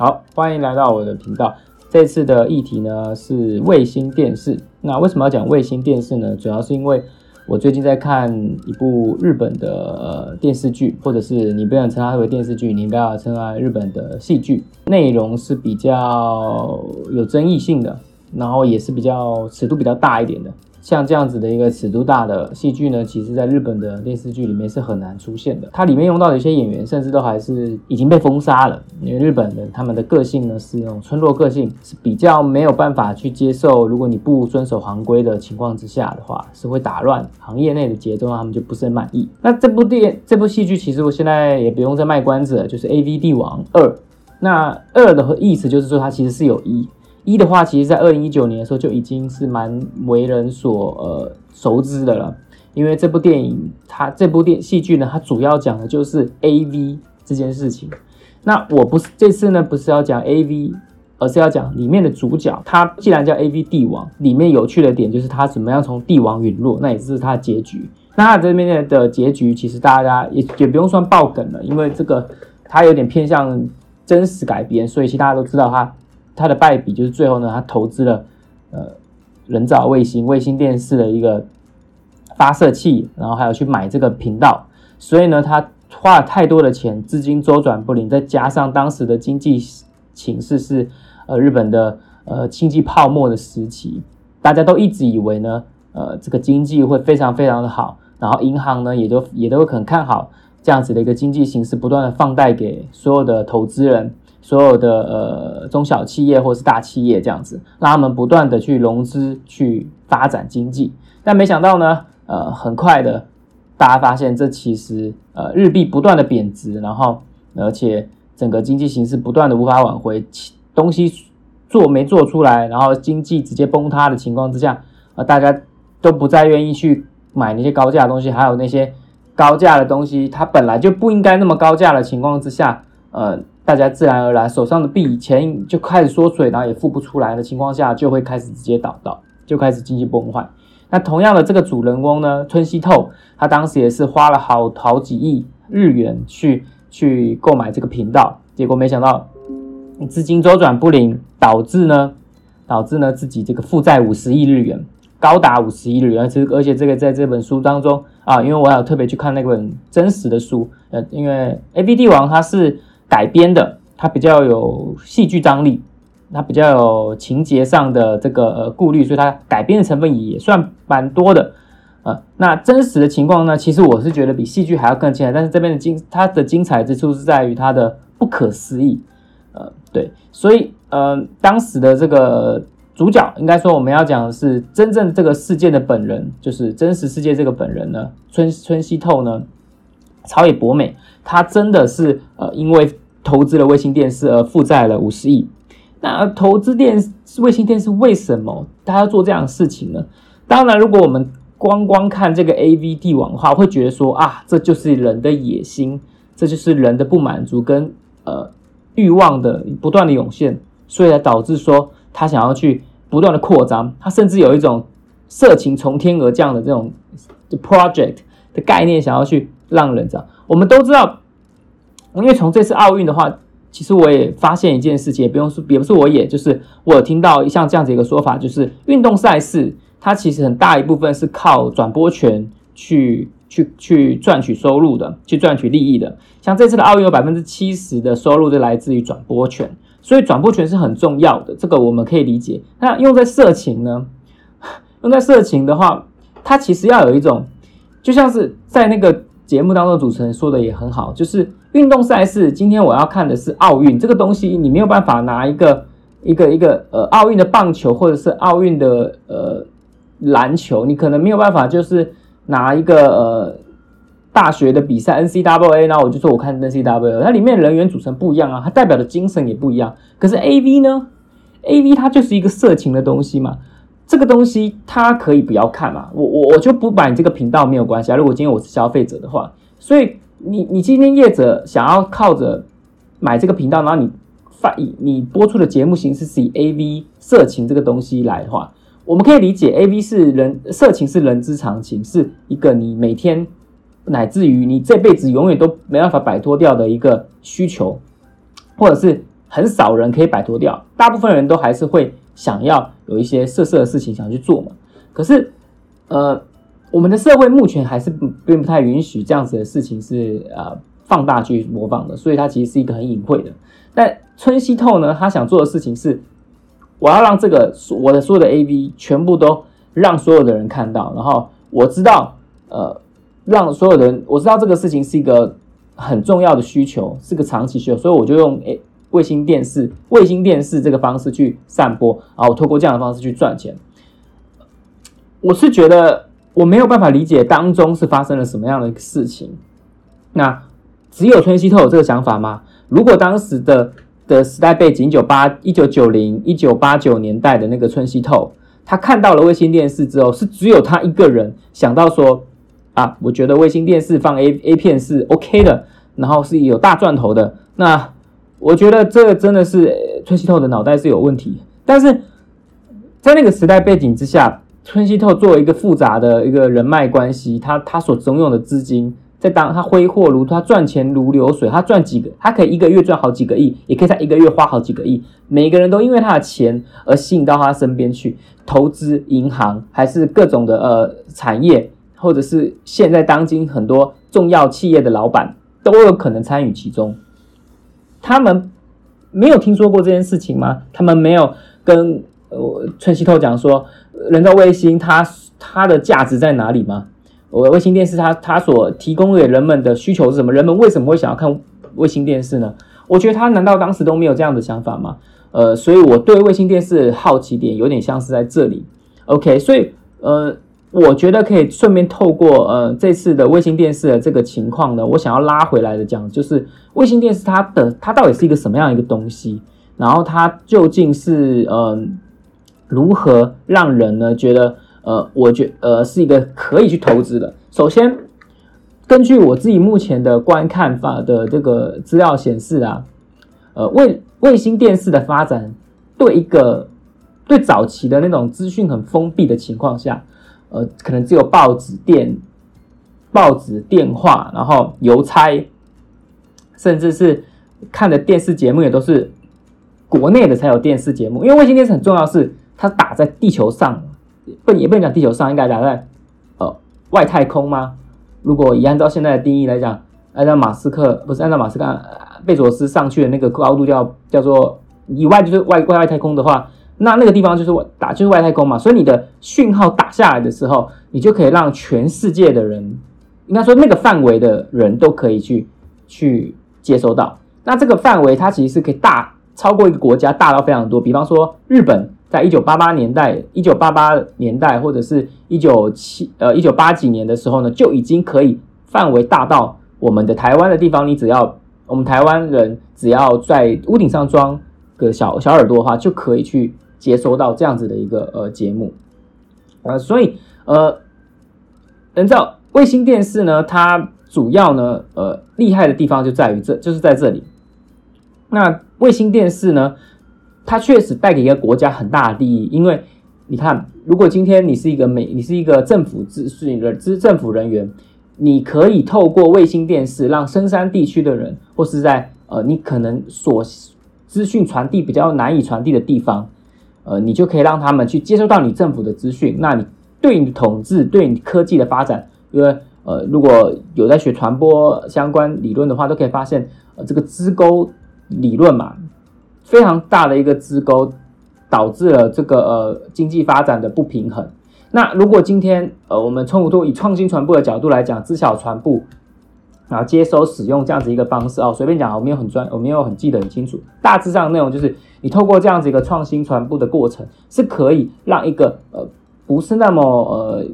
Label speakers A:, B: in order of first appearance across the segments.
A: 好，欢迎来到我的频道。这次的议题呢是卫星电视。那为什么要讲卫星电视呢？主要是因为我最近在看一部日本的电视剧，或者是你不要称它为电视剧，你应该要称它日本的戏剧。内容是比较有争议性的，然后也是比较尺度比较大一点的。像这样子的一个尺度大的戏剧呢，其实在日本的电视剧里面是很难出现的。它里面用到的一些演员，甚至都还是已经被封杀了。因为日本人他们的个性呢是那种村落个性，是比较没有办法去接受，如果你不遵守行规的情况之下的话，是会打乱行业内的节奏，他们就不是很满意。那这部电这部戏剧，其实我现在也不用再卖关子了，就是 A V 帝王二。那二的意思就是说，它其实是有一。一的话，其实，在二零一九年的时候就已经是蛮为人所呃熟知的了。因为这部电影，它这部电戏剧呢，它主要讲的就是 A V 这件事情。那我不是这次呢，不是要讲 A V，而是要讲里面的主角。他既然叫 A V 帝王，里面有趣的点就是他怎么样从帝王陨落，那也是他的结局。那他这边的结局，其实大家也也不用算爆梗了，因为这个他有点偏向真实改编，所以其实大家都知道他。他的败笔就是最后呢，他投资了呃人造卫星、卫星电视的一个发射器，然后还有去买这个频道，所以呢，他花了太多的钱，资金周转不灵，再加上当时的经济形势是呃日本的呃经济泡沫的时期，大家都一直以为呢，呃这个经济会非常非常的好，然后银行呢也都也都会很看好这样子的一个经济形势，不断的放贷给所有的投资人。所有的呃中小企业或是大企业这样子，让他们不断的去融资去发展经济，但没想到呢，呃，很快的，大家发现这其实呃日币不断的贬值，然后而且整个经济形势不断的无法挽回，东西做没做出来，然后经济直接崩塌的情况之下，呃，大家都不再愿意去买那些高价的东西，还有那些高价的东西，它本来就不应该那么高价的情况之下，呃。大家自然而然手上的币钱就开始缩水，然后也付不出来的情况下，就会开始直接倒到，就开始经济崩坏。那同样的这个主人公呢，村西透，他当时也是花了好好几亿日元去去购买这个频道，结果没想到资金周转不灵，导致呢导致呢自己这个负债五十亿日元，高达五十亿日元。其实而且这个在这本书当中啊，因为我有特别去看那本真实的书，呃，因为 A B 帝王他是。改编的，它比较有戏剧张力，它比较有情节上的这个呃顾虑，所以它改编的成分也算蛮多的，呃，那真实的情况呢，其实我是觉得比戏剧还要更精彩，但是这边的精它的精彩之处是在于它的不可思议，呃，对，所以呃，当时的这个主角，应该说我们要讲的是真正这个事件的本人，就是真实世界这个本人呢，春春熙透呢。朝野博美，他真的是呃，因为投资了卫星电视而负债了五十亿。那投资电卫星电视为什么他要做这样的事情呢？当然，如果我们光光看这个 A V 帝王的话，会觉得说啊，这就是人的野心，这就是人的不满足跟呃欲望的不断的涌现，所以才导致说他想要去不断的扩张，他甚至有一种色情从天而降的这种 project 的概念，想要去。让人知道，我们都知道，因为从这次奥运的话，其实我也发现一件事情，也不用说，也不是我，也就是我有听到像这样子一个说法，就是运动赛事它其实很大一部分是靠转播权去去去赚取收入的，去赚取利益的。像这次的奥运有百分之七十的收入就来自于转播权，所以转播权是很重要的，这个我们可以理解。那用在色情呢？用在色情的话，它其实要有一种，就像是在那个。节目当中主持人说的也很好，就是运动赛事。今天我要看的是奥运这个东西，你没有办法拿一个一个一个呃奥运的棒球或者是奥运的呃篮球，你可能没有办法就是拿一个呃大学的比赛 N C W A，然后我就说我看 N C W A，它里面人员组成不一样啊，它代表的精神也不一样。可是 A V 呢？A V 它就是一个色情的东西嘛。这个东西它可以不要看嘛，我我我就不买你这个频道没有关系啊。如果今天我是消费者的话，所以你你今天业者想要靠着买这个频道，然后你发你播出的节目形式是以 A V 色情这个东西来的话，我们可以理解 A V 是人色情是人之常情，是一个你每天乃至于你这辈子永远都没办法摆脱掉的一个需求，或者是很少人可以摆脱掉，大部分人都还是会想要有一些色色的事情想去做嘛。可是，呃，我们的社会目前还是并不太允许这样子的事情是呃放大去模仿的，所以它其实是一个很隐晦的。但春熙透呢，他想做的事情是，我要让这个我的所有的 A V 全部都让所有的人看到，然后我知道，呃，让所有人我知道这个事情是一个。很重要的需求是个长期需求，所以我就用 A 卫星电视、卫星电视这个方式去散播，然后透过这样的方式去赚钱。我是觉得我没有办法理解当中是发生了什么样的事情。那只有春熙透有这个想法吗？如果当时的的时代背景，九八一九九零一九八九年代的那个春熙透，他看到了卫星电视之后，是只有他一个人想到说。啊，我觉得卫星电视放 A A 片是 OK 的，然后是有大赚头的。那我觉得这真的是春熙透的脑袋是有问题。但是在那个时代背景之下，春熙透作为一个复杂的一个人脉关系，他他所拥有的资金，在当他挥霍如他赚钱如流水，他赚几个，他可以一个月赚好几个亿，也可以在一个月花好几个亿。每个人都因为他的钱而吸引到他身边去投资银行，还是各种的呃产业。或者是现在当今很多重要企业的老板都有可能参与其中，他们没有听说过这件事情吗？他们没有跟呃春熙透讲说人造卫星它它的价值在哪里吗？我卫星电视它它所提供给人们的需求是什么？人们为什么会想要看卫星电视呢？我觉得他难道当时都没有这样的想法吗？呃，所以我对卫星电视好奇点有点像是在这里。OK，所以呃。我觉得可以顺便透过呃这次的卫星电视的这个情况呢，我想要拉回来的讲，就是卫星电视它的它到底是一个什么样一个东西，然后它究竟是呃如何让人呢觉得呃我觉呃是一个可以去投资的。首先，根据我自己目前的观看法的这个资料显示啊，呃卫卫星电视的发展对一个对早期的那种资讯很封闭的情况下。呃，可能只有报纸、电、报纸、电话，然后邮差，甚至是看的电视节目也都是国内的才有电视节目。因为卫星电视很重要，是它打在地球上，不也不能讲地球上，应该打在呃外太空吗？如果以按照现在的定义来讲，按照马斯克不是按照马斯克贝佐斯上去的那个高度叫叫做以外就是外外外太空的话。那那个地方就是外打就是外太空嘛，所以你的讯号打下来的时候，你就可以让全世界的人，应该说那个范围的人都可以去去接收到。那这个范围它其实是可以大超过一个国家大到非常多。比方说日本在一九八八年代、一九八八年代或者是一九七呃一九八几年的时候呢，就已经可以范围大到我们的台湾的地方，你只要我们台湾人只要在屋顶上装个小小耳朵的话，就可以去。接收到这样子的一个呃节目，呃，所以呃，人造卫星电视呢，它主要呢呃厉害的地方就在于这就是在这里。那卫星电视呢，它确实带给一个国家很大的利益，因为你看，如果今天你是一个美，你是一个政府资讯的资政府人员，你可以透过卫星电视让深山地区的人，或是在呃你可能所资讯传递比较难以传递的地方。呃，你就可以让他们去接收到你政府的资讯，那你对你的统治、对你科技的发展，因为呃，如果有在学传播相关理论的话，都可以发现，呃，这个支沟理论嘛，非常大的一个支沟，导致了这个呃经济发展的不平衡。那如果今天呃我们从以创新传播的角度来讲，知晓传播。然后接收使用这样子一个方式哦，随便讲，我没有很专，我没有很记得很清楚。大致上的内容就是，你透过这样子一个创新传播的过程，是可以让一个呃不是那么呃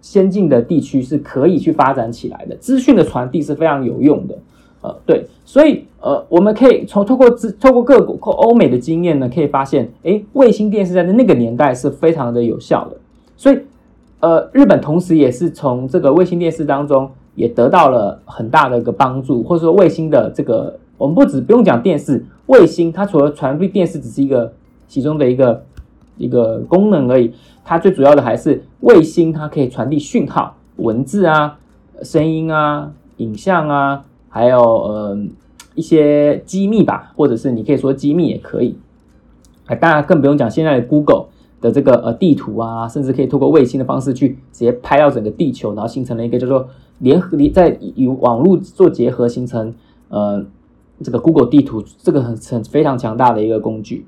A: 先进的地区是可以去发展起来的。资讯的传递是非常有用的，呃，对，所以呃我们可以从透过资透过各国欧美的经验呢，可以发现，哎，卫星电视在那个年代是非常的有效的。所以呃，日本同时也是从这个卫星电视当中。也得到了很大的一个帮助，或者说卫星的这个，我们不止不用讲电视，卫星它除了传递电视只是一个其中的一个一个功能而已，它最主要的还是卫星，它可以传递讯号、文字啊、声音啊、影像啊，还有呃一些机密吧，或者是你可以说机密也可以。哎，当然更不用讲现在的 Google 的这个呃地图啊，甚至可以透过卫星的方式去直接拍到整个地球，然后形成了一个叫做联合在与网络做结合，形成呃这个 Google 地图，这个很很非常强大的一个工具。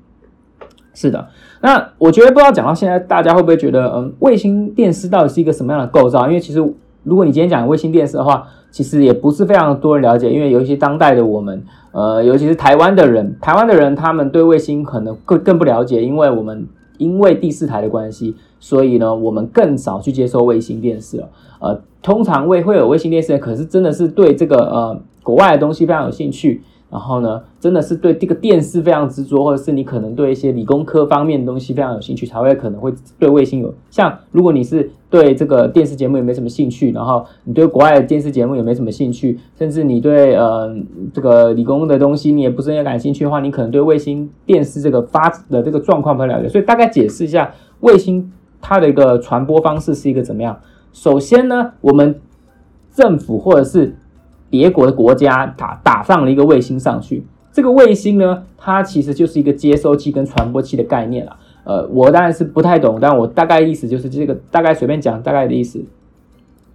A: 是的，那我觉得不知道讲到现在，大家会不会觉得嗯，卫星电视到底是一个什么样的构造？因为其实如果你今天讲卫星电视的话，其实也不是非常多人了解，因为有一些当代的我们，呃，尤其是台湾的人，台湾的人他们对卫星可能更更不了解，因为我们因为第四台的关系，所以呢，我们更少去接收卫星电视了。呃，通常会会有卫星电视，可是真的是对这个呃国外的东西非常有兴趣。然后呢，真的是对这个电视非常执着，或者是你可能对一些理工科方面的东西非常有兴趣，才会可能会对卫星有像。如果你是对这个电视节目也没什么兴趣，然后你对国外的电视节目也没什么兴趣，甚至你对呃这个理工的东西你也不是很感兴趣的话，你可能对卫星电视这个发的这个状况不太了解。所以大概解释一下卫星它的一个传播方式是一个怎么样。首先呢，我们政府或者是别国的国家打打上了一个卫星上去，这个卫星呢，它其实就是一个接收器跟传播器的概念了。呃，我当然是不太懂，但我大概意思就是这个，大概随便讲大概的意思。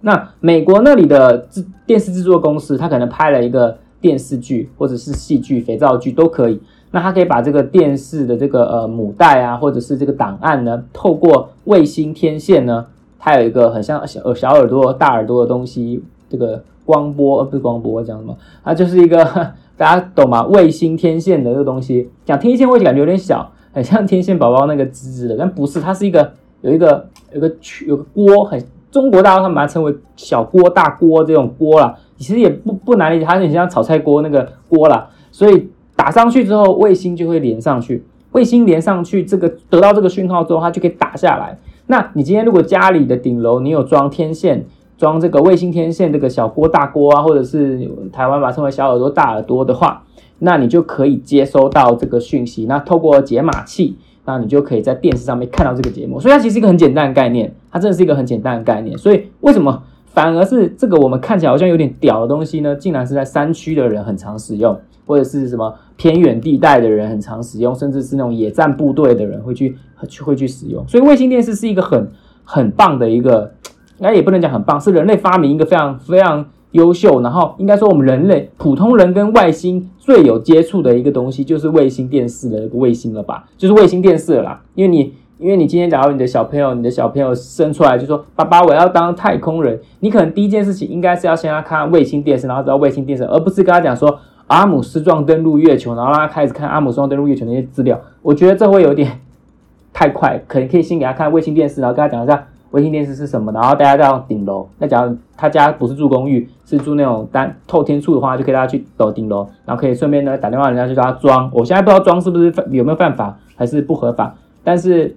A: 那美国那里的制电视制作公司，它可能拍了一个电视剧或者是戏剧、肥皂剧都可以。那它可以把这个电视的这个呃母带啊，或者是这个档案呢，透过卫星天线呢，它有一个很像小小耳朵、大耳朵的东西，这个。光波呃不是光波，我讲什么？它就是一个 大家懂吗？卫星天线的这个东西，讲天线会感觉有点小，很像天线宝宝那个滋滋的，但不是，它是一个有一个有个有个锅，很中国大陆他们把它称为小锅大锅这种锅啦，其实也不不难理解，它很像炒菜锅那个锅啦。所以打上去之后，卫星就会连上去，卫星连上去，这个得到这个讯号之后，它就可以打下来。那你今天如果家里的顶楼你有装天线？装这个卫星天线，这个小锅大锅啊，或者是台湾把称为小耳朵大耳朵的话，那你就可以接收到这个讯息。那透过解码器，那你就可以在电视上面看到这个节目。所以它其实一个很简单的概念，它真的是一个很简单的概念。所以为什么反而是这个我们看起来好像有点屌的东西呢？竟然是在山区的人很常使用，或者是什么偏远地带的人很常使用，甚至是那种野战部队的人会去去会去使用。所以卫星电视是一个很很棒的一个。那也不能讲很棒，是人类发明一个非常非常优秀，然后应该说我们人类普通人跟外星最有接触的一个东西，就是卫星电视的一个卫星了吧？就是卫星电视啦。因为你因为你今天假如你的小朋友，你的小朋友生出来就说爸爸我要当太空人，你可能第一件事情应该是要先让他看卫星电视，然后知道卫星电视，而不是跟他讲说阿姆斯壮登陆月球，然后让他开始看阿姆斯壮登陆月球那些资料。我觉得这会有点太快，可能可以先给他看卫星电视，然后跟他讲一下。卫星电视是什么？然后大家到顶楼。那假如他家不是住公寓，是住那种单透天处的话，就可以大家去走顶楼，然后可以顺便呢打电话人家去叫他装。我现在不知道装是不是有没有犯法，还是不合法。但是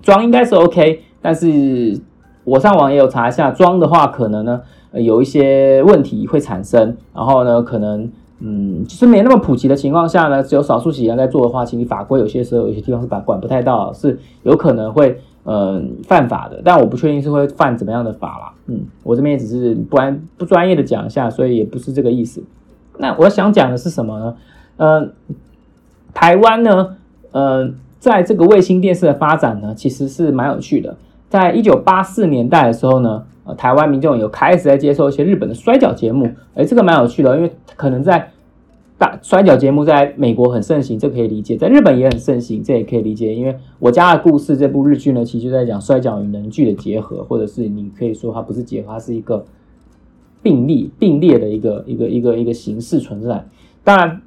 A: 装应该是 OK。但是我上网也有查一下，装的话可能呢有一些问题会产生。然后呢，可能嗯，就是没那么普及的情况下呢，只有少数几人在做的话，其实法规有些时候有些地方是把管不太到，是有可能会。嗯，犯法的，但我不确定是会犯怎么样的法啦。嗯，我这边也只是不安不专业的讲一下，所以也不是这个意思。那我想讲的是什么呢？嗯，台湾呢，呃，在这个卫星电视的发展呢，其实是蛮有趣的。在一九八四年代的时候呢，呃，台湾民众有开始在接受一些日本的摔跤节目，哎，这个蛮有趣的，因为可能在。大摔跤节目在美国很盛行，这可以理解；在日本也很盛行，这也可以理解。因为我家的故事这部日剧呢，其实就在讲摔跤与能剧的结合，或者是你可以说它不是结合，它是一个并列并列的一个一个一个一个形式存在。当然，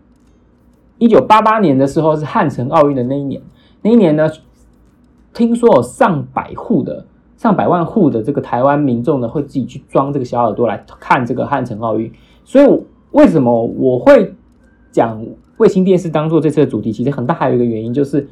A: 一九八八年的时候是汉城奥运的那一年，那一年呢，听说有上百户的上百万户的这个台湾民众呢，会自己去装这个小耳朵来看这个汉城奥运。所以为什么我会？讲卫星电视当做这次的主题，其实很大还有一个原因就是，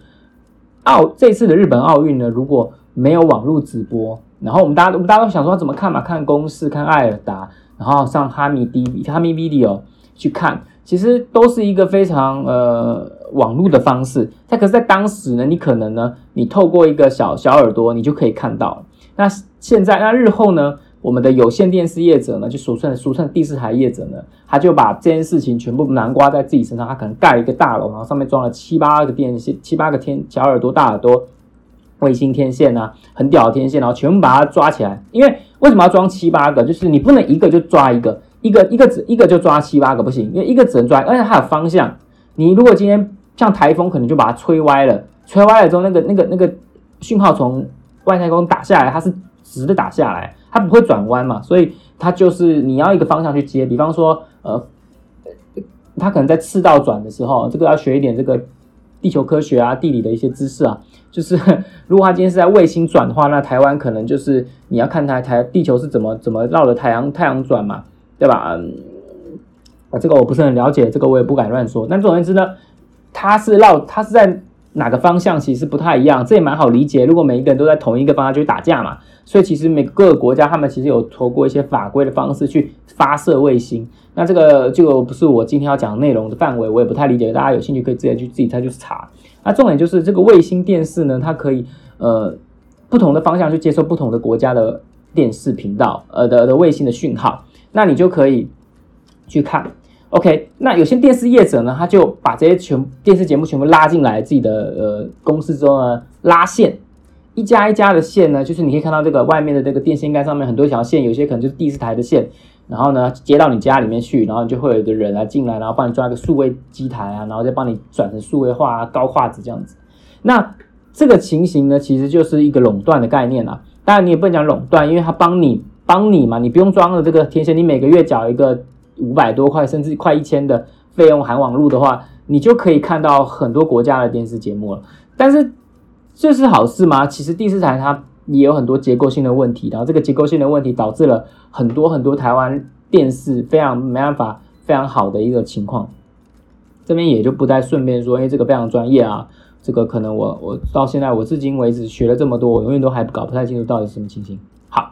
A: 奥这次的日本奥运呢，如果没有网络直播，然后我们大家我们大家都想说怎么看嘛？看公式，看艾尔达，然后上哈密 D 哈密 Video 去看，其实都是一个非常呃网络的方式。但可是，在当时呢，你可能呢，你透过一个小小耳朵，你就可以看到。那现在，那日后呢，我们的有线电视业者呢，就俗称俗称第四台业者呢，他就把这件事情全部南瓜在自己身上，他可能盖了一个大楼，然后上面装了七八个电线，七八个天小耳朵大耳朵卫星天线啊，很屌的天线，然后全部把它抓起来。因为为什么要装七八个？就是你不能一个就抓一个，一个一个只一个就抓七八个不行，因为一个只能抓，而且它有方向。你如果今天像台风，可能就把它吹歪了，吹歪了之后，那个那个那个讯号从外太空打下来，它是直的打下来。它不会转弯嘛，所以它就是你要一个方向去接。比方说，呃，它可能在赤道转的时候，这个要学一点这个地球科学啊、地理的一些知识啊。就是 如果它今天是在卫星转的话，那台湾可能就是你要看它台地球是怎么怎么绕着太阳太阳转嘛，对吧？啊，这个我不是很了解，这个我也不敢乱说。但总而言之呢，它是绕它是在哪个方向，其实不太一样，这也蛮好理解。如果每一个人都在同一个方向，就会打架嘛。所以其实每个国家他们其实有透过一些法规的方式去发射卫星，那这个就不是我今天要讲内容的范围，我也不太理解。大家有兴趣可以直接去自己再去查。那重点就是这个卫星电视呢，它可以呃不同的方向去接收不同的国家的电视频道呃的的卫星的讯号，那你就可以去看。OK，那有些电视业者呢，他就把这些全电视节目全部拉进来自己的呃公司之后呢，拉线。一家一家的线呢，就是你可以看到这个外面的这个电线杆上面很多条线，有些可能就是第四台的线，然后呢接到你家里面去，然后就会有一个人来进来，然后帮你装一个数位机台啊，然后再帮你转成数位化啊高画质这样子。那这个情形呢，其实就是一个垄断的概念啊。当然你也不能讲垄断，因为他帮你帮你嘛，你不用装了这个天线，你每个月缴一个五百多块甚至快一千的费用含网络的话，你就可以看到很多国家的电视节目了。但是这是好事吗？其实第四台它也有很多结构性的问题，然后这个结构性的问题导致了很多很多台湾电视非常没办法非常好的一个情况。这边也就不再顺便说，因为这个非常专业啊，这个可能我我到现在我至今为止学了这么多，我永远都还搞不太清楚到底什么情形。好，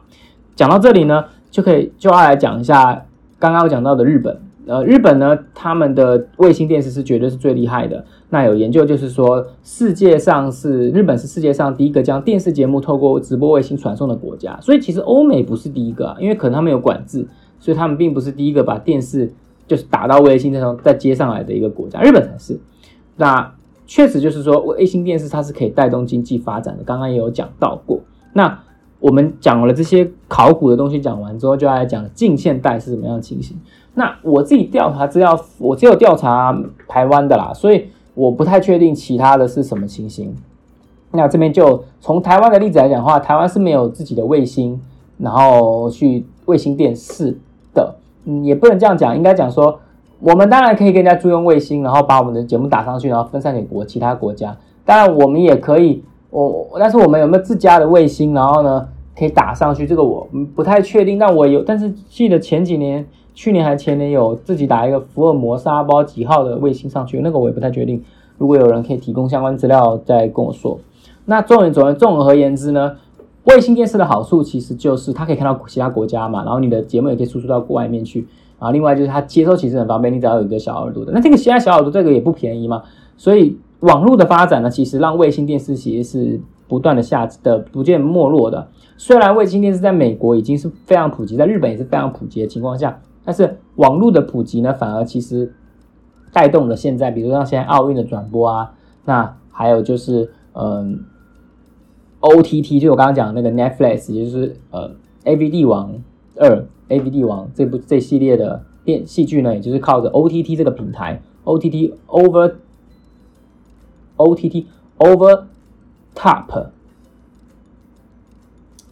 A: 讲到这里呢，就可以就要来讲一下刚刚讲到的日本。呃，日本呢，他们的卫星电视是绝对是最厉害的。那有研究就是说，世界上是日本是世界上第一个将电视节目透过直播卫星传送的国家。所以其实欧美不是第一个啊，因为可能他们有管制，所以他们并不是第一个把电视就是打到卫星上再接上来的一个国家。日本才是。那确实就是说，卫星电视它是可以带动经济发展的。刚刚也有讲到过。那我们讲了这些考古的东西，讲完之后，就要来讲近现代是什么样的情形。那我自己调查资料，我只有调查台湾的啦，所以我不太确定其他的是什么情形。那这边就从台湾的例子来讲的话，台湾是没有自己的卫星，然后去卫星电视的，嗯，也不能这样讲，应该讲说，我们当然可以跟人家租用卫星，然后把我们的节目打上去，然后分散给国其他国家。当然，我们也可以，我但是我们有没有自家的卫星，然后呢可以打上去？这个我不太确定。但我有，但是记得前几年。去年还前年有自己打一个福尔摩沙包几号的卫星上去，那个我也不太确定。如果有人可以提供相关资料，再跟我说。那总而总综合而言之呢，卫星电视的好处其实就是它可以看到其他国家嘛，然后你的节目也可以输出到国外面去。啊，另外就是它接收其实很方便，你只要有一个小耳朵的。那这个现在小耳朵这个也不便宜嘛，所以网络的发展呢，其实让卫星电视其实是不断的下的不见没落的。虽然卫星电视在美国已经是非常普及，在日本也是非常普及的情况下。但是网络的普及呢，反而其实带动了现在，比如像现在奥运的转播啊，那还有就是嗯，OTT，就我刚刚讲的那个 Netflix，也就是呃 A V 帝王二 A V 帝王这部这系列的电戏剧呢，也就是靠着 OTT 这个平台，OTT over OTT over top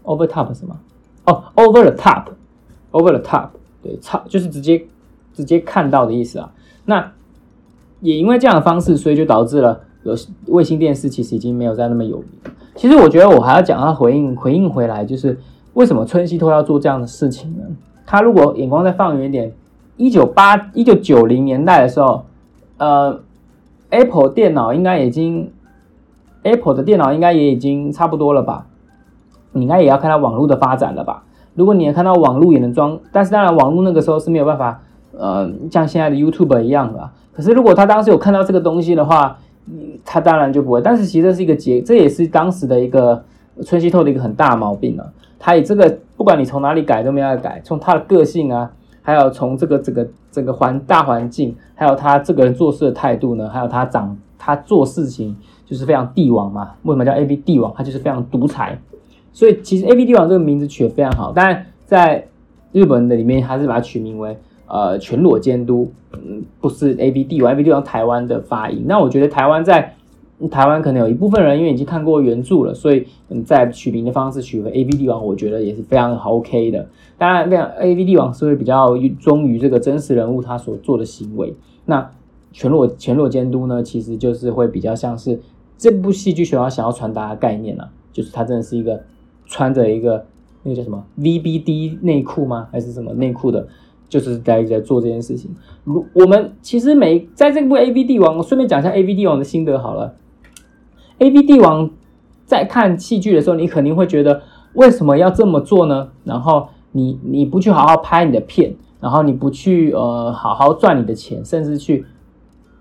A: over top 什么？哦，over the top over the top。对，超就是直接直接看到的意思啊。那也因为这样的方式，所以就导致了有卫星电视其实已经没有再那么有名。其实我觉得我还要讲他回应回应回来，就是为什么春熙托要做这样的事情呢？他如果眼光再放远一点，一九八一九九零年代的时候，呃，Apple 电脑应该已经 Apple 的电脑应该也已经差不多了吧？你应该也要看到网络的发展了吧？如果你也看到网络也能装，但是当然网络那个时候是没有办法，呃，像现在的 YouTube 一样的。可是如果他当时有看到这个东西的话，他当然就不会。但是其实这是一个结，这也是当时的一个春熙透的一个很大毛病了。他以这个不管你从哪里改都没法改，从他的个性啊，还有从这个这个整个环大环境，还有他这个人做事的态度呢，还有他长他做事情就是非常帝王嘛。为什么叫 A B 帝王？他就是非常独裁。所以其实 A B 帝王这个名字取得非常好，但在日本的里面还是把它取名为呃全裸监督，嗯，不是 A B 帝王，A B 帝王台湾的发音。那我觉得台湾在台湾可能有一部分人因为已经看过原著了，所以嗯，在取名的方式取个 A V 帝王，我觉得也是非常好 OK 的。当然，这样 A V 帝王是会比较忠于这个真实人物他所做的行为。那全裸全裸监督呢，其实就是会比较像是这部戏剧想要想要传达的概念啊，就是他真的是一个穿着一个那个叫什么 V B D 内裤吗？还是什么内裤的？就是在在做这件事情。如我们其实每在这部 A V 帝王，顺便讲一下 A V 帝王的心得好了。A V 帝王在看戏剧的时候，你肯定会觉得为什么要这么做呢？然后你你不去好好拍你的片，然后你不去呃好好赚你的钱，甚至去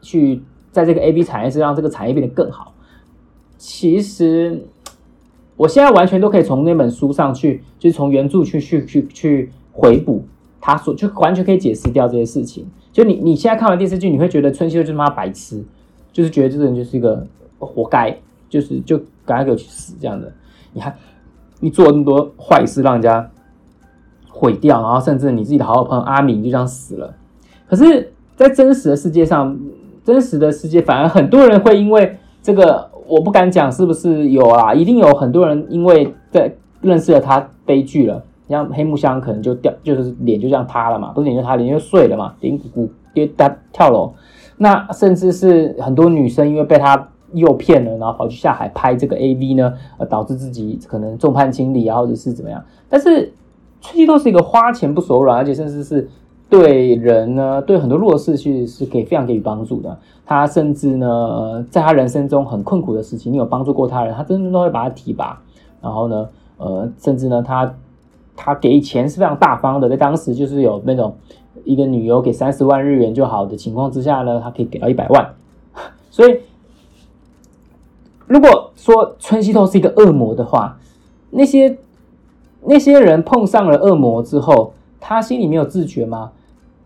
A: 去在这个 A V 产业是让这个产业变得更好。其实我现在完全都可以从那本书上去，就是从原著去去去去回补他所就完全可以解释掉这些事情。就你你现在看完电视剧，你会觉得春熙就是妈白痴，就是觉得这个人就是一个。活该，就是就赶快给我去死这样的。你看，你做那么多坏事，让人家毁掉，然后甚至你自己的好好朋友阿明就这样死了。可是，在真实的世界上，真实的世界反而很多人会因为这个，我不敢讲是不是有啊，一定有很多人因为在认识了他悲剧了，像黑木香可能就掉，就是脸就这样塌了嘛，不是脸就塌，脸就碎了嘛，脸鼓鼓跌他跳楼。那甚至是很多女生因为被他。诱骗了，然后跑去下海拍这个 A V 呢，呃，导致自己可能众叛亲离啊，或者是怎么样？但是崔西都是一个花钱不手软，而且甚至是对人呢，对很多弱势去是可以非常给予帮助的。他甚至呢，在他人生中很困苦的事情，你有帮助过他人，他真的都会把他提拔。然后呢，呃，甚至呢，他他给钱是非常大方的，在当时就是有那种一个女优给三十万日元就好的情况之下呢，他可以给到一百万，所以。如果说春熙透是一个恶魔的话，那些那些人碰上了恶魔之后，他心里没有自觉吗？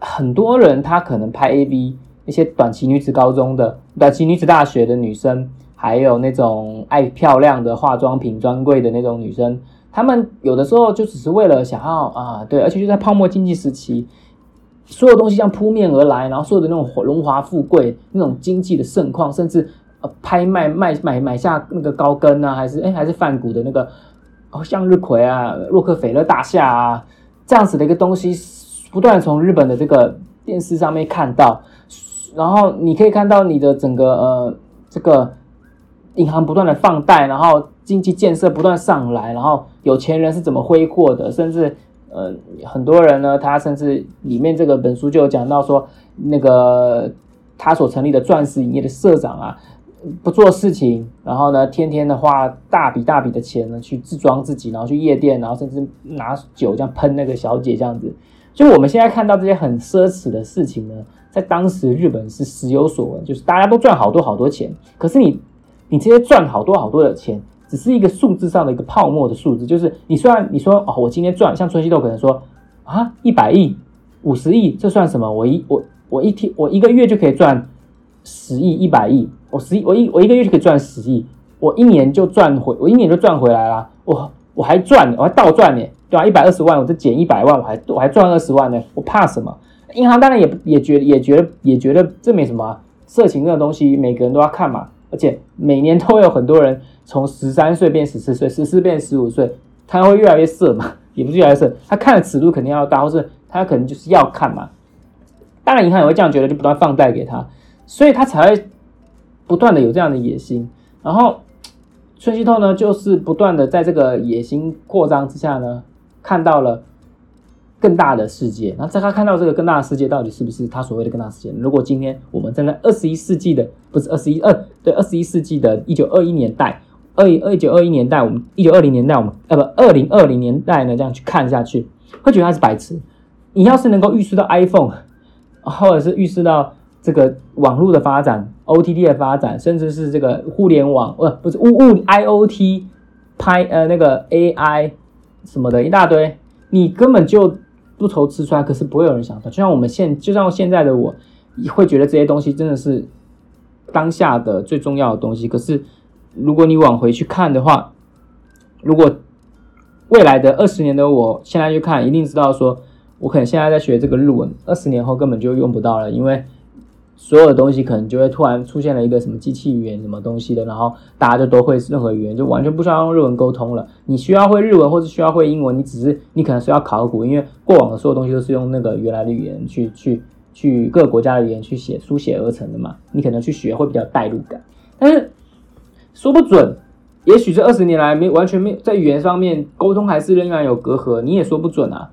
A: 很多人他可能拍 A V，那些短期女子高中的、短期女子大学的女生，还有那种爱漂亮的化妆品专柜的那种女生，他们有的时候就只是为了想要啊，对，而且就在泡沫经济时期，所有东西像扑面而来，然后所有的那种荣华富贵、那种经济的盛况，甚至。拍卖卖买买下那个高跟啊，还是哎还是泛古的那个哦向日葵啊，洛克菲勒大厦啊，这样子的一个东西，不断从日本的这个电视上面看到，然后你可以看到你的整个呃这个银行不断的放贷，然后经济建设不断上来，然后有钱人是怎么挥霍的，甚至呃很多人呢，他甚至里面这个本书就有讲到说，那个他所成立的钻石影业的社长啊。不做事情，然后呢，天天的花大笔大笔的钱呢，去自装自己，然后去夜店，然后甚至拿酒这样喷那个小姐这样子。就我们现在看到这些很奢侈的事情呢，在当时日本是时有所闻，就是大家都赚好多好多钱。可是你，你这些赚好多好多的钱，只是一个数字上的一个泡沫的数字。就是你虽然你说哦，我今天赚，像春熙豆可能说啊，一百亿、五十亿，这算什么？我一我我一天我一个月就可以赚。十亿、一百亿，我十亿，我一我一个月就可以赚十亿，我一年就赚回，我一年就赚回来了，我我还赚，我还倒赚呢，对吧？一百二十万，我再减一百万，我还我还赚二十万呢，我怕什么？银行当然也也觉也觉得也觉得这没什么，色情这个东西每个人都要看嘛，而且每年都有很多人从十三岁变十四岁，十四变十五岁，他会越来越色嘛，也不是越来越色，他看的尺度肯定要大，或是他可能就是要看嘛，当然银行也会这样觉得，就不断放贷给他。所以他才会不断的有这样的野心，然后春熙透呢，就是不断的在这个野心扩张之下呢，看到了更大的世界。然后在他看到这个更大的世界，到底是不是他所谓的更大世界？如果今天我们站在二十一世纪的，不是二十一二对二十一世纪的一九二一年代，二一二九二一年代，我们一九二零年代，我们呃不二零二零年代呢，这样去看下去，会觉得他是白痴。你要是能够预示到 iPhone，或者是预示到。这个网络的发展，OTT 的发展，甚至是这个互联网，呃，不是物物 IOT 拍呃那个 AI，什么的一大堆，你根本就不愁吃穿，可是不会有人想到。就像我们现，就像现在的我，会觉得这些东西真的是当下的最重要的东西。可是如果你往回去看的话，如果未来的二十年的我现在去看，一定知道说，我可能现在在学这个日文，二十年后根本就用不到了，因为。所有的东西可能就会突然出现了一个什么机器语言什么东西的，然后大家就都会任何语言，就完全不需要用日文沟通了。你需要会日文或者需要会英文，你只是你可能需要考古，因为过往的所有东西都是用那个原来的语言去去去各个国家的语言去写书写而成的嘛。你可能去学会比较代入感，但是说不准，也许这二十年来没完全没在语言上面沟通还是仍然有隔阂，你也说不准啊。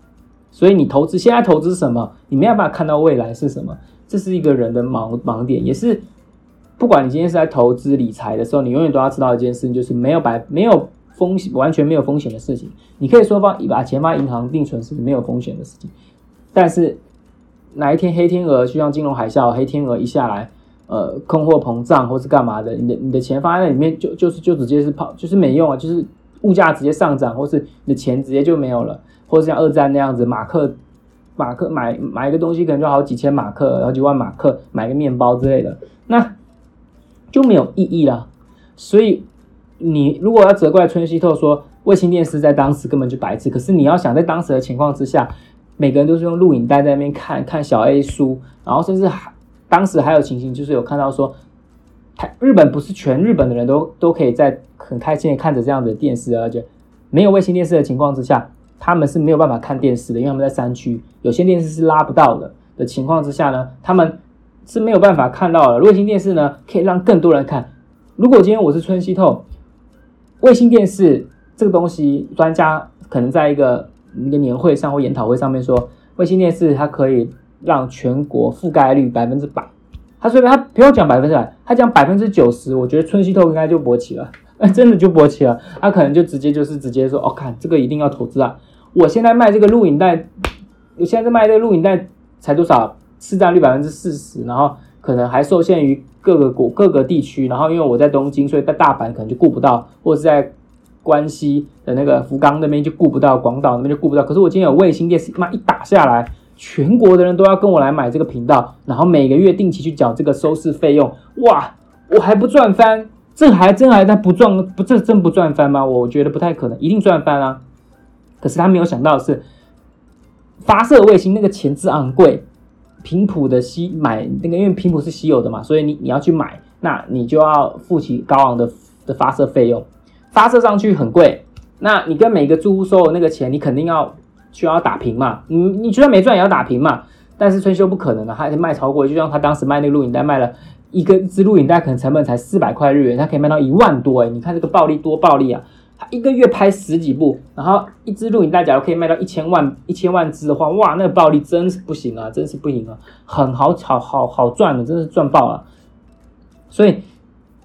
A: 所以你投资现在投资什么，你没有办法看到未来是什么。这是一个人的盲盲点，也是不管你今天是在投资理财的时候，你永远都要知道一件事情，就是没有白没有风险，完全没有风险的事情。你可以说放把钱放银行定存是没有风险的事情，但是哪一天黑天鹅就像金融海啸，黑天鹅一下来，呃，通货膨胀或是干嘛的，你的你的钱放在那里面就就是就直接是跑，就是没用啊，就是物价直接上涨，或是你的钱直接就没有了，或者像二战那样子，马克。马克买买一个东西可能就好几千马克，好几万马克买个面包之类的，那就没有意义了。所以你如果要责怪春熙透说卫星电视在当时根本就白痴，可是你要想在当时的情况之下，每个人都是用录影带在那边看看小 A 书，然后甚至还当时还有情形就是有看到说，台日本不是全日本的人都都可以在很开心的看着这样的电视，而且没有卫星电视的情况之下。他们是没有办法看电视的，因为他们在山区，有线电视是拉不到的的情况之下呢，他们是没有办法看到的。卫星电视呢，可以让更多人看。如果今天我是春熙透，卫星电视这个东西，专家可能在一个一个年会上或研讨会上面说，卫星电视它可以让全国覆盖率百分之百。他说他不要讲百分之百，他讲百分之九十，我觉得春熙透应该就勃起了，真的就勃起了。他可能就直接就是直接说，哦，看这个一定要投资啊。我现在卖这个录影带，我现在在卖这个录影带才多少？市占率百分之四十，然后可能还受限于各个国各个地区，然后因为我在东京，所以在大阪可能就顾不到，或者是在关西的那个福冈那边就顾不到，广岛那边就顾不到。可是我今天有卫星电视，妈一打下来，全国的人都要跟我来买这个频道，然后每个月定期去缴这个收视费用，哇，我还不赚翻？这还真还在不赚不这真不赚翻吗？我觉得不太可能，一定赚翻啊！可是他没有想到的是，发射卫星那个钱之昂贵，频谱的稀买那个，因为频谱是稀有的嘛，所以你你要去买，那你就要付起高昂的的发射费用，发射上去很贵，那你跟每个住户收的那个钱，你肯定要需要打平嘛，你你就算没赚也要打平嘛，但是春秋不可能的，他卖超过，就像他当时卖那个录影带，卖了一个支录影带，可能成本才四百块日元，他可以卖到一万多哎，你看这个暴利多暴利啊！一个月拍十几部，然后一支录影带，假如可以卖到一千万一千万支的话，哇，那个暴利真是不行啊，真是不行啊，很好好好好赚的，真是赚爆了。所以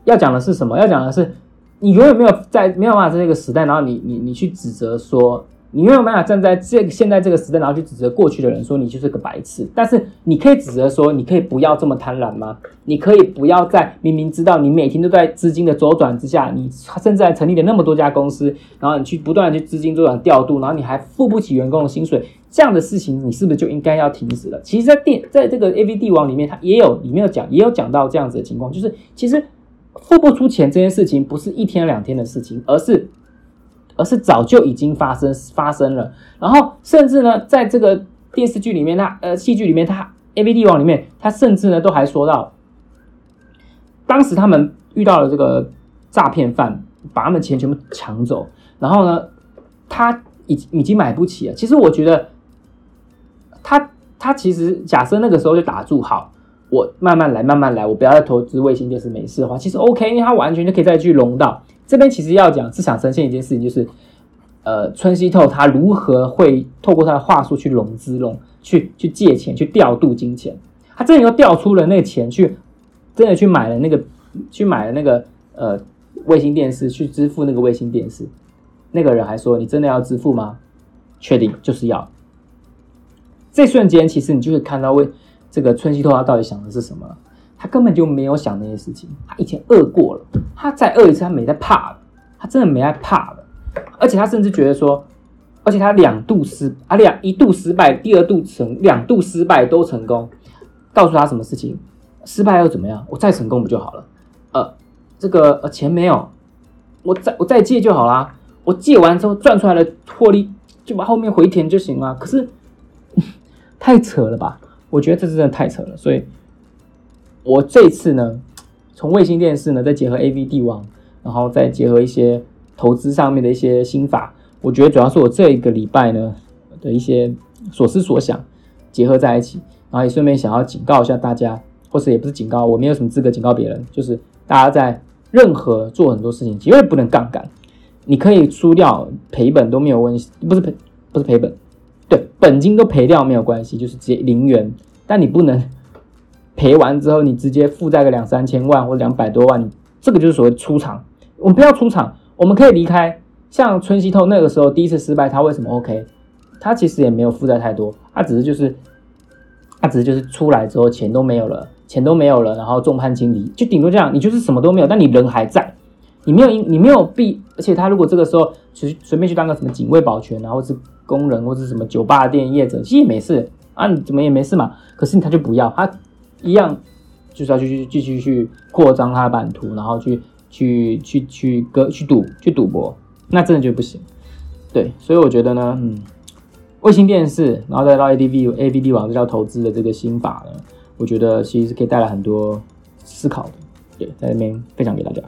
A: 要讲的是什么？要讲的是你永远没有在没有办法在那个时代，然后你你你去指责说。你没有办法站在这个现在这个时代，然后去指责过去的人，说你就是个白痴。但是你可以指责说，你可以不要这么贪婪吗？你可以不要在明明知道你每天都在资金的周转之下，你甚至还成立了那么多家公司，然后你去不断的去资金周转调度，然后你还付不起员工的薪水，这样的事情你是不是就应该要停止了？其实，在电 在这个 A V 帝王里面，它也有里面有讲，也有讲到这样子的情况，就是其实付不出钱这件事情不是一天两天的事情，而是。而是早就已经发生发生了，然后甚至呢，在这个电视剧里面，他呃戏剧里面，他 A V D 网里面，他甚至呢都还说到，当时他们遇到了这个诈骗犯，把他们钱全部抢走，然后呢，他已已经买不起了。其实我觉得，他他其实假设那个时候就打住，好，我慢慢来，慢慢来，我不要再投资卫星电视，没事的话，其实 OK，因为他完全就可以再去融到。这边其实要讲，是想呈现一件事情，就是，呃，春熙透他如何会透过他的话术去融资、融去去借钱、去调度金钱，他真的又调出了那个钱去，真的去买了那个，去买了那个呃卫星电视，去支付那个卫星电视。那个人还说：“你真的要支付吗？”确定，就是要。这瞬间，其实你就会看到，为这个春熙透他到底想的是什么。他根本就没有想那些事情，他以前饿过了，他再饿一次，他没在怕的，他真的没在怕的，而且他甚至觉得说，而且他两度失啊两一度失败，第二度成两度失败都成功，告诉他什么事情？失败又怎么样？我再成功不就好了？呃，这个呃钱没有，我再我再借就好啦。我借完之后赚出来的获利就把后面回填就行了。可是 太扯了吧？我觉得这真的太扯了。所以，我这次呢，从卫星电视呢，再结合 A V 帝王，然后再结合一些投资上面的一些心法，我觉得主要是我这一个礼拜呢的一些所思所想结合在一起，然后也顺便想要警告一下大家，或是也不是警告，我没有什么资格警告别人，就是大家在任何做很多事情，绝对不能杠杆。你可以输掉赔本都没有问题，不是赔不是赔本，对，本金都赔掉没有关系，就是直接零元。但你不能赔完之后，你直接负债个两三千万或两百多万，这个就是所谓出场。我们不要出场，我们可以离开。像春熙透那个时候第一次失败，他为什么 OK？他其实也没有负债太多，他只是就是他只是就是出来之后钱都没有了，钱都没有了，然后众叛亲离，就顶多这样，你就是什么都没有，但你人还在。你没有因你没有必，而且他如果这个时候随随便去当个什么警卫保全，然后是工人或者什么酒吧店业者，其实也没事啊，你怎么也没事嘛。可是他就不要，他一样就是要继续继续去扩张它的版图，然后去去去去割去赌去赌博，那真的就不行。对，所以我觉得呢，嗯，卫星电视，然后再到 A D V A B D 网这叫投资的这个心法呢，我觉得其实是可以带来很多思考的。对，在这边分享给大家。